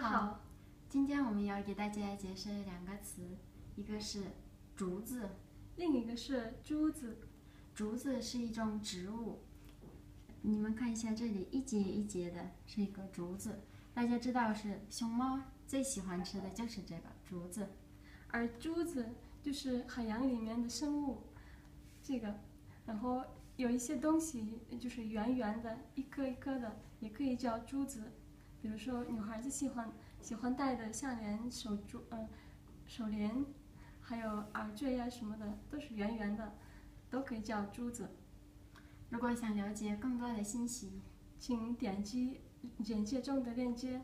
家好，今天我们要给大家解释两个词，一个是竹子，另一个是珠子。竹子是一种植物，你们看一下这里一节一节的，是一个竹子。大家知道是熊猫最喜欢吃的就是这个竹子，而珠子就是海洋里面的生物，这个，然后有一些东西就是圆圆的，一颗一颗的，也可以叫珠子。比如说女孩子喜欢喜欢戴的项链、手珠、嗯手链，还有耳坠呀什么的，都是圆圆的。都可以叫珠子。如果想了解更多的信息，请点击简介中的链接。